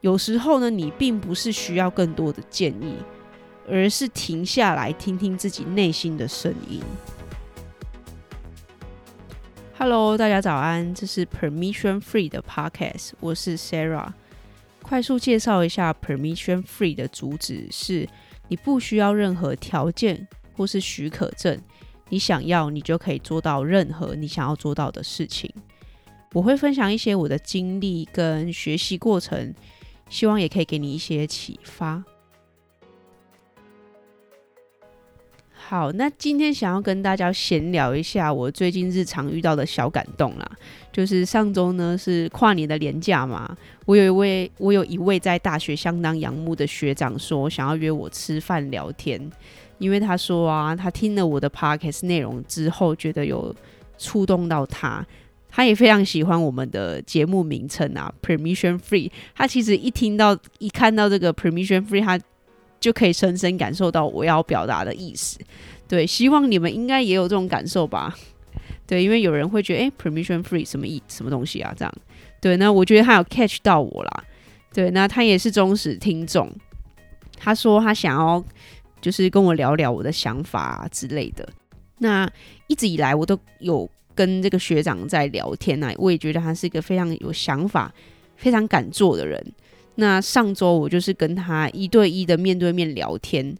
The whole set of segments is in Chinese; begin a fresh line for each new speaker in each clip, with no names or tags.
有时候呢，你并不是需要更多的建议，而是停下来听听自己内心的声音。Hello，大家早安，这是 Permission Free 的 Podcast，我是 Sarah。快速介绍一下 Permission Free 的主旨是：你不需要任何条件或是许可证，你想要，你就可以做到任何你想要做到的事情。我会分享一些我的经历跟学习过程。希望也可以给你一些启发。好，那今天想要跟大家闲聊一下我最近日常遇到的小感动啦。就是上周呢是跨年的连假嘛，我有一位我有一位在大学相当仰慕的学长说想要约我吃饭聊天，因为他说啊，他听了我的 podcast 内容之后，觉得有触动到他。他也非常喜欢我们的节目名称啊，Permission Free。他其实一听到、一看到这个 Permission Free，他就可以深深感受到我要表达的意思。对，希望你们应该也有这种感受吧？对，因为有人会觉得，哎，Permission Free 什么意什么东西啊？这样，对，那我觉得他有 catch 到我啦。对，那他也是忠实听众。他说他想要就是跟我聊聊我的想法啊之类的。那一直以来我都有。跟这个学长在聊天呢，我也觉得他是一个非常有想法、非常敢做的人。那上周我就是跟他一对一的面对面聊天，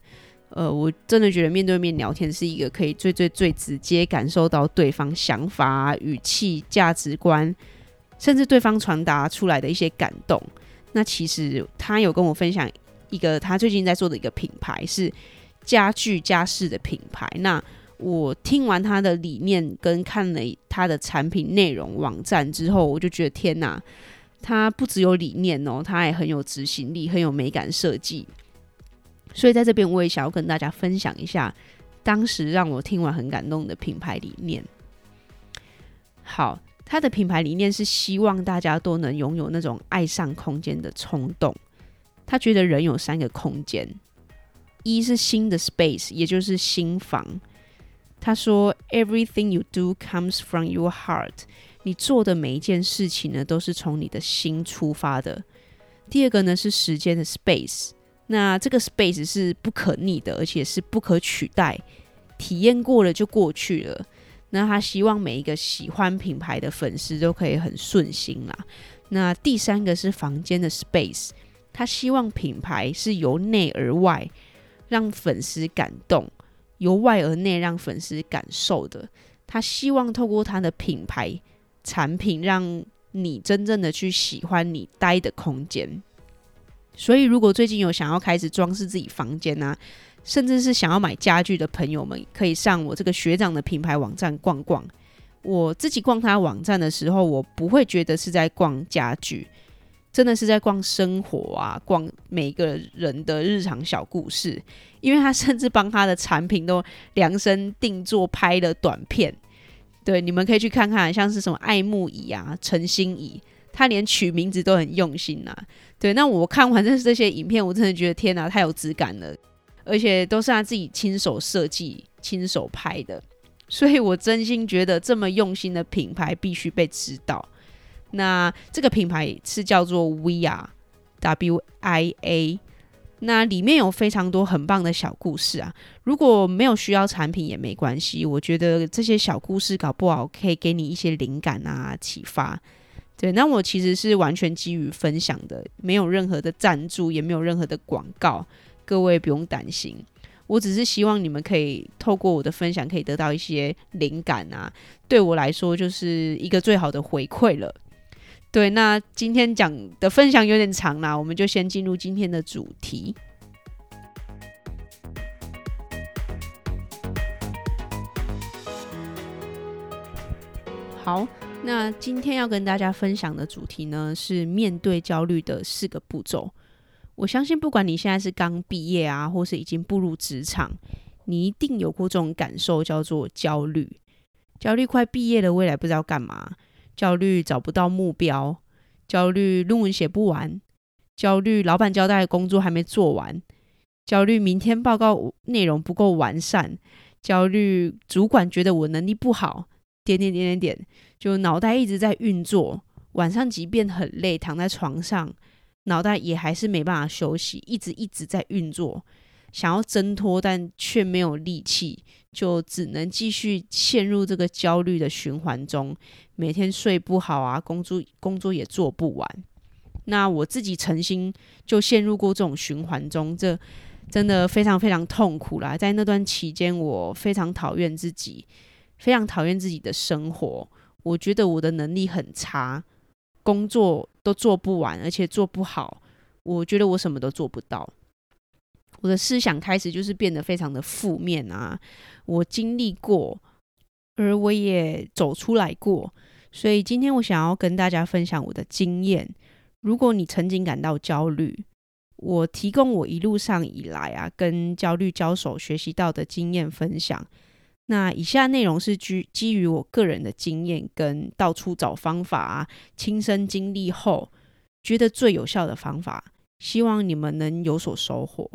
呃，我真的觉得面对面聊天是一个可以最最最直接感受到对方想法、语气、价值观，甚至对方传达出来的一些感动。那其实他有跟我分享一个他最近在做的一个品牌，是家具家饰的品牌。那我听完他的理念跟看了他的产品内容网站之后，我就觉得天哪，他不只有理念哦，他也很有执行力，很有美感设计。所以在这边我也想要跟大家分享一下，当时让我听完很感动的品牌理念。好，他的品牌理念是希望大家都能拥有那种爱上空间的冲动。他觉得人有三个空间，一是新的 space，也就是新房。他说：“Everything you do comes from your heart。你做的每一件事情呢，都是从你的心出发的。第二个呢，是时间的 space。那这个 space 是不可逆的，而且是不可取代。体验过了就过去了。那他希望每一个喜欢品牌的粉丝都可以很顺心啦。那第三个是房间的 space。他希望品牌是由内而外，让粉丝感动。”由外而内让粉丝感受的，他希望透过他的品牌产品，让你真正的去喜欢你待的空间。所以，如果最近有想要开始装饰自己房间啊，甚至是想要买家具的朋友们，可以上我这个学长的品牌网站逛逛。我自己逛他网站的时候，我不会觉得是在逛家具。真的是在逛生活啊，逛每个人的日常小故事，因为他甚至帮他的产品都量身定做拍了短片。对，你们可以去看看，像是什么爱慕椅啊、诚心椅，他连取名字都很用心呐、啊。对，那我看完这这些影片，我真的觉得天哪，太有质感了，而且都是他自己亲手设计、亲手拍的，所以我真心觉得这么用心的品牌必须被知道。那这个品牌是叫做 VIA，W I A，。那里面有非常多很棒的小故事啊。如果没有需要产品也没关系，我觉得这些小故事搞不好可以给你一些灵感啊、启发。对，那我其实是完全基于分享的，没有任何的赞助，也没有任何的广告，各位不用担心。我只是希望你们可以透过我的分享，可以得到一些灵感啊。对我来说，就是一个最好的回馈了。对，那今天讲的分享有点长啦，我们就先进入今天的主题。好，那今天要跟大家分享的主题呢，是面对焦虑的四个步骤。我相信，不管你现在是刚毕业啊，或是已经步入职场，你一定有过这种感受，叫做焦虑。焦虑快毕业了，未来不知道干嘛。焦虑找不到目标，焦虑论文写不完，焦虑老板交代的工作还没做完，焦虑明天报告内容不够完善，焦虑主管觉得我能力不好，点点点点点，就脑袋一直在运作。晚上即便很累，躺在床上脑袋也还是没办法休息，一直一直在运作，想要挣脱，但却没有力气，就只能继续陷入这个焦虑的循环中，每天睡不好啊，工作工作也做不完。那我自己曾经就陷入过这种循环中，这真的非常非常痛苦啦。在那段期间，我非常讨厌自己，非常讨厌自己的生活。我觉得我的能力很差，工作都做不完，而且做不好。我觉得我什么都做不到。我的思想开始就是变得非常的负面啊。我经历过，而我也走出来过。所以今天我想要跟大家分享我的经验。如果你曾经感到焦虑，我提供我一路上以来啊，跟焦虑交手学习到的经验分享。那以下内容是基基于我个人的经验跟到处找方法啊，亲身经历后觉得最有效的方法，希望你们能有所收获。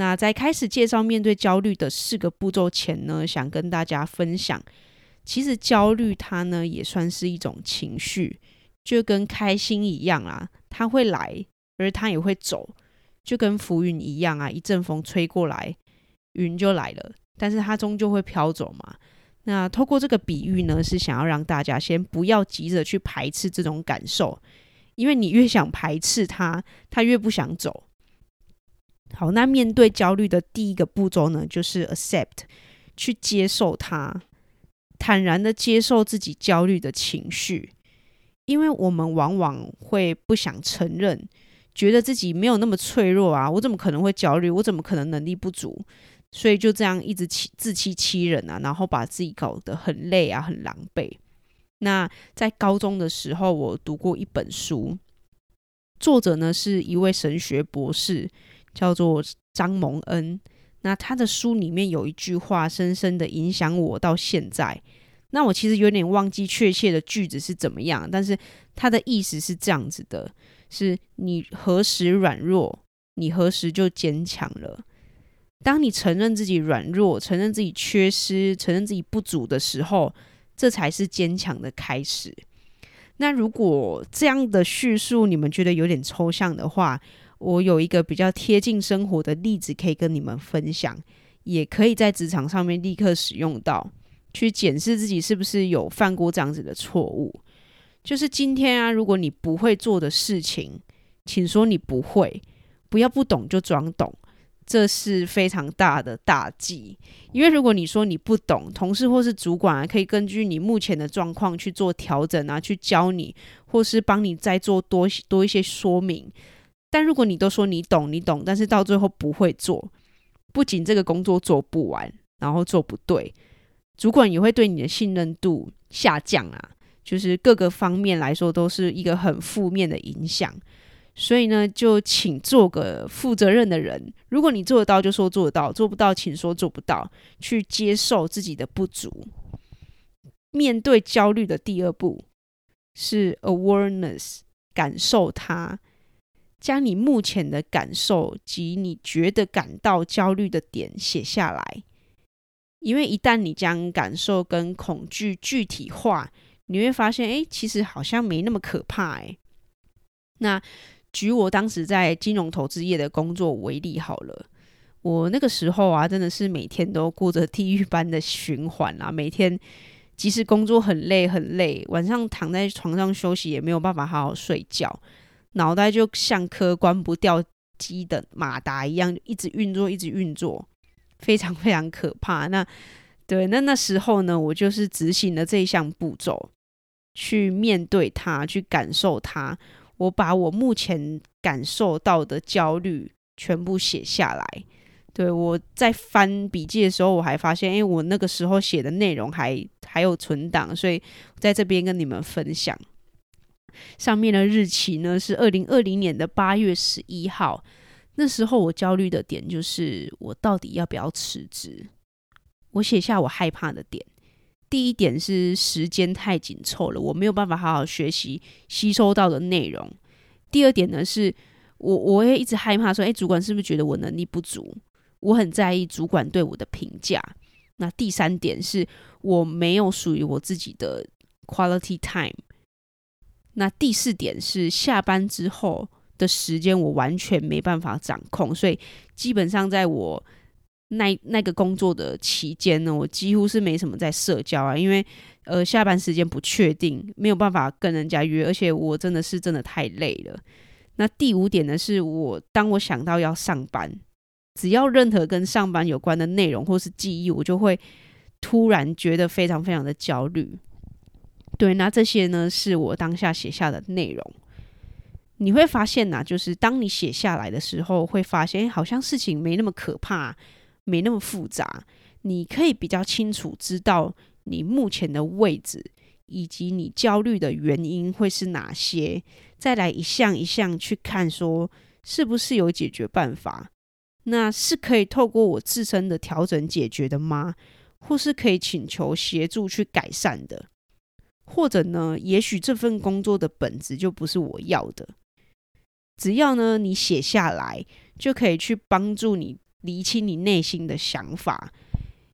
那在开始介绍面对焦虑的四个步骤前呢，想跟大家分享，其实焦虑它呢也算是一种情绪。就跟开心一样啊，它会来，而它也会走，就跟浮云一样啊，一阵风吹过来，云就来了，但是它终究会飘走嘛。那透过这个比喻呢，是想要让大家先不要急着去排斥这种感受，因为你越想排斥它，它越不想走。好，那面对焦虑的第一个步骤呢，就是 accept，去接受它，坦然的接受自己焦虑的情绪。因为我们往往会不想承认，觉得自己没有那么脆弱啊，我怎么可能会焦虑？我怎么可能能力不足？所以就这样一直欺自欺欺人啊，然后把自己搞得很累啊，很狼狈。那在高中的时候，我读过一本书，作者呢是一位神学博士，叫做张蒙恩。那他的书里面有一句话，深深的影响我到现在。那我其实有点忘记确切的句子是怎么样，但是他的意思是这样子的：是你何时软弱，你何时就坚强了。当你承认自己软弱，承认自己缺失，承认自己不足的时候，这才是坚强的开始。那如果这样的叙述你们觉得有点抽象的话，我有一个比较贴近生活的例子可以跟你们分享，也可以在职场上面立刻使用到。去检视自己是不是有犯过这样子的错误，就是今天啊，如果你不会做的事情，请说你不会，不要不懂就装懂，这是非常大的大忌。因为如果你说你不懂，同事或是主管啊，可以根据你目前的状况去做调整啊，去教你，或是帮你再做多多一些说明。但如果你都说你懂，你懂，但是到最后不会做，不仅这个工作做不完，然后做不对。主管也会对你的信任度下降啊，就是各个方面来说都是一个很负面的影响。所以呢，就请做个负责任的人。如果你做得到，就说做得到；做不到，请说做不到。去接受自己的不足。面对焦虑的第二步是 awareness，感受它，将你目前的感受及你觉得感到焦虑的点写下来。因为一旦你将感受跟恐惧具体化，你会发现，哎，其实好像没那么可怕，哎。那举我当时在金融投资业的工作为例好了，我那个时候啊，真的是每天都过着地狱般的循环啊，每天即使工作很累很累，晚上躺在床上休息也没有办法好好睡觉，脑袋就像颗关不掉机的马达一样，一直运作，一直运作。非常非常可怕。那对，那那时候呢，我就是执行了这一项步骤，去面对它，去感受它。我把我目前感受到的焦虑全部写下来。对，我在翻笔记的时候，我还发现，哎，我那个时候写的内容还还有存档，所以在这边跟你们分享。上面的日期呢是二零二零年的八月十一号。那时候我焦虑的点就是，我到底要不要辞职？我写下我害怕的点。第一点是时间太紧凑了，我没有办法好好学习吸收到的内容。第二点呢，是我我也一直害怕说，诶，主管是不是觉得我能力不足？我很在意主管对我的评价。那第三点是我没有属于我自己的 quality time。那第四点是下班之后的时间，我完全没办法掌控，所以基本上在我那那个工作的期间呢，我几乎是没什么在社交啊，因为呃下班时间不确定，没有办法跟人家约，而且我真的是真的太累了。那第五点呢，是我当我想到要上班，只要任何跟上班有关的内容或是记忆，我就会突然觉得非常非常的焦虑。对，那这些呢，是我当下写下的内容。你会发现呐、就是当你写下来的时候，会发现好像事情没那么可怕，没那么复杂。你可以比较清楚知道你目前的位置，以及你焦虑的原因会是哪些。再来一项一项去看，说是不是有解决办法？那是可以透过我自身的调整解决的吗？或是可以请求协助去改善的？或者呢，也许这份工作的本质就不是我要的。只要呢，你写下来，就可以去帮助你理清你内心的想法。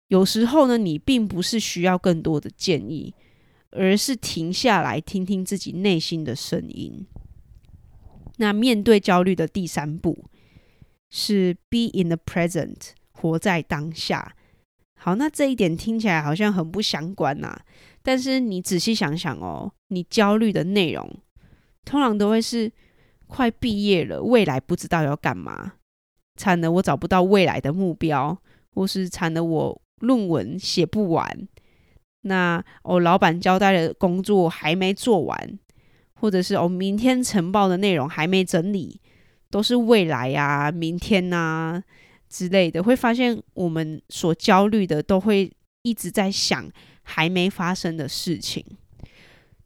有时候呢，你并不是需要更多的建议，而是停下来听听自己内心的声音。那面对焦虑的第三步是 be in the present，活在当下。好，那这一点听起来好像很不相关呐。但是你仔细想想哦，你焦虑的内容通常都会是快毕业了，未来不知道要干嘛，惨的，我找不到未来的目标，或是惨的，我论文写不完，那我老板交代的工作还没做完，或者是我明天晨报的内容还没整理，都是未来啊、明天啊之类的，会发现我们所焦虑的都会一直在想。还没发生的事情，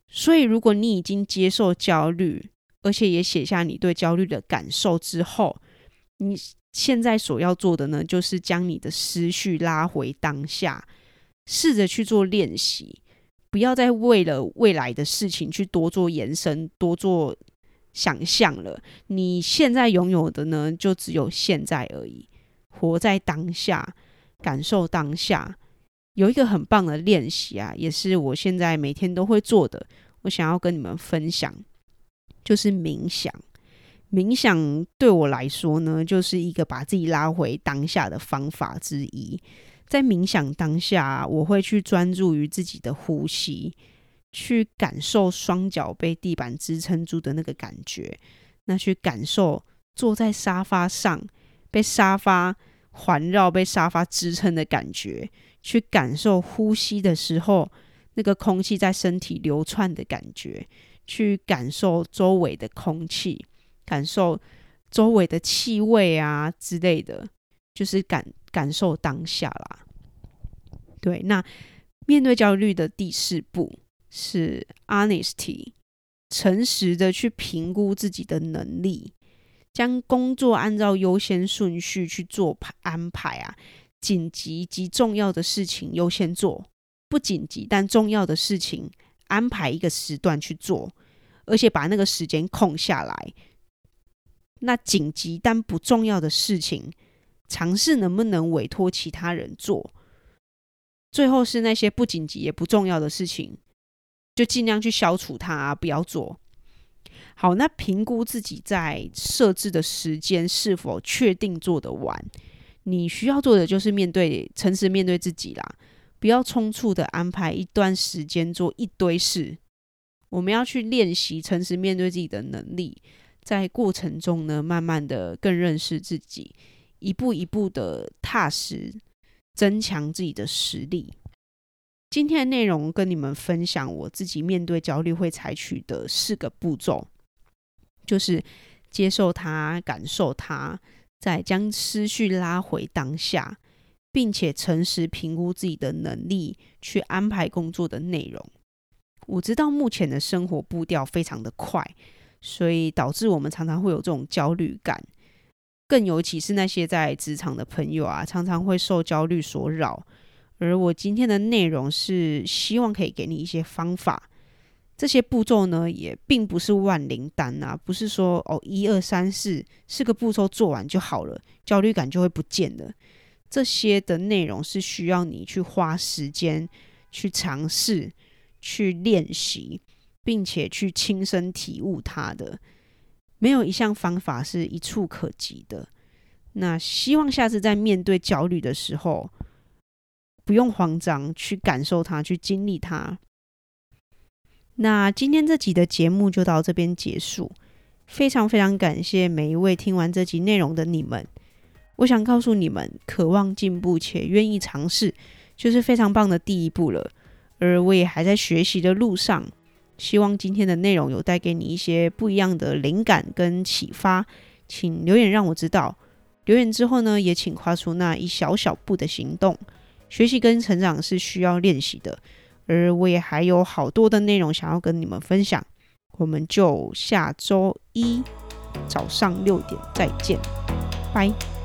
所以如果你已经接受焦虑，而且也写下你对焦虑的感受之后，你现在所要做的呢，就是将你的思绪拉回当下，试着去做练习，不要再为了未来的事情去多做延伸、多做想象了。你现在拥有的呢，就只有现在而已，活在当下，感受当下。有一个很棒的练习啊，也是我现在每天都会做的。我想要跟你们分享，就是冥想。冥想对我来说呢，就是一个把自己拉回当下的方法之一。在冥想当下，我会去专注于自己的呼吸，去感受双脚被地板支撑住的那个感觉。那去感受坐在沙发上，被沙发环绕、被沙发支撑的感觉。去感受呼吸的时候，那个空气在身体流窜的感觉；去感受周围的空气，感受周围的气味啊之类的，就是感感受当下啦。对，那面对焦虑的第四步是 honesty，诚实的去评估自己的能力，将工作按照优先顺序去做安排啊。紧急及重要的事情优先做，不紧急但重要的事情安排一个时段去做，而且把那个时间空下来。那紧急但不重要的事情，尝试能不能委托其他人做。最后是那些不紧急也不重要的事情，就尽量去消除它，不要做。好，那评估自己在设置的时间是否确定做得完。你需要做的就是面对，诚实面对自己啦，不要匆促的安排一段时间做一堆事。我们要去练习诚实面对自己的能力，在过程中呢，慢慢的更认识自己，一步一步的踏实增强自己的实力。今天的内容跟你们分享，我自己面对焦虑会采取的四个步骤，就是接受它，感受它。再将思绪拉回当下，并且诚实评估自己的能力，去安排工作的内容。我知道目前的生活步调非常的快，所以导致我们常常会有这种焦虑感。更尤其是那些在职场的朋友啊，常常会受焦虑所扰。而我今天的内容是希望可以给你一些方法。这些步骤呢，也并不是万灵丹啊，不是说哦，一二三四四个步骤做完就好了，焦虑感就会不见了。这些的内容是需要你去花时间去尝试、去练习，并且去亲身体悟它的。没有一项方法是一触可及的。那希望下次在面对焦虑的时候，不用慌张，去感受它，去经历它。那今天这集的节目就到这边结束。非常非常感谢每一位听完这集内容的你们。我想告诉你们，渴望进步且愿意尝试，就是非常棒的第一步了。而我也还在学习的路上。希望今天的内容有带给你一些不一样的灵感跟启发，请留言让我知道。留言之后呢，也请跨出那一小小步的行动。学习跟成长是需要练习的，而我也还有好多的内容想要跟你们分享。我们就下周一早上六点再见，拜。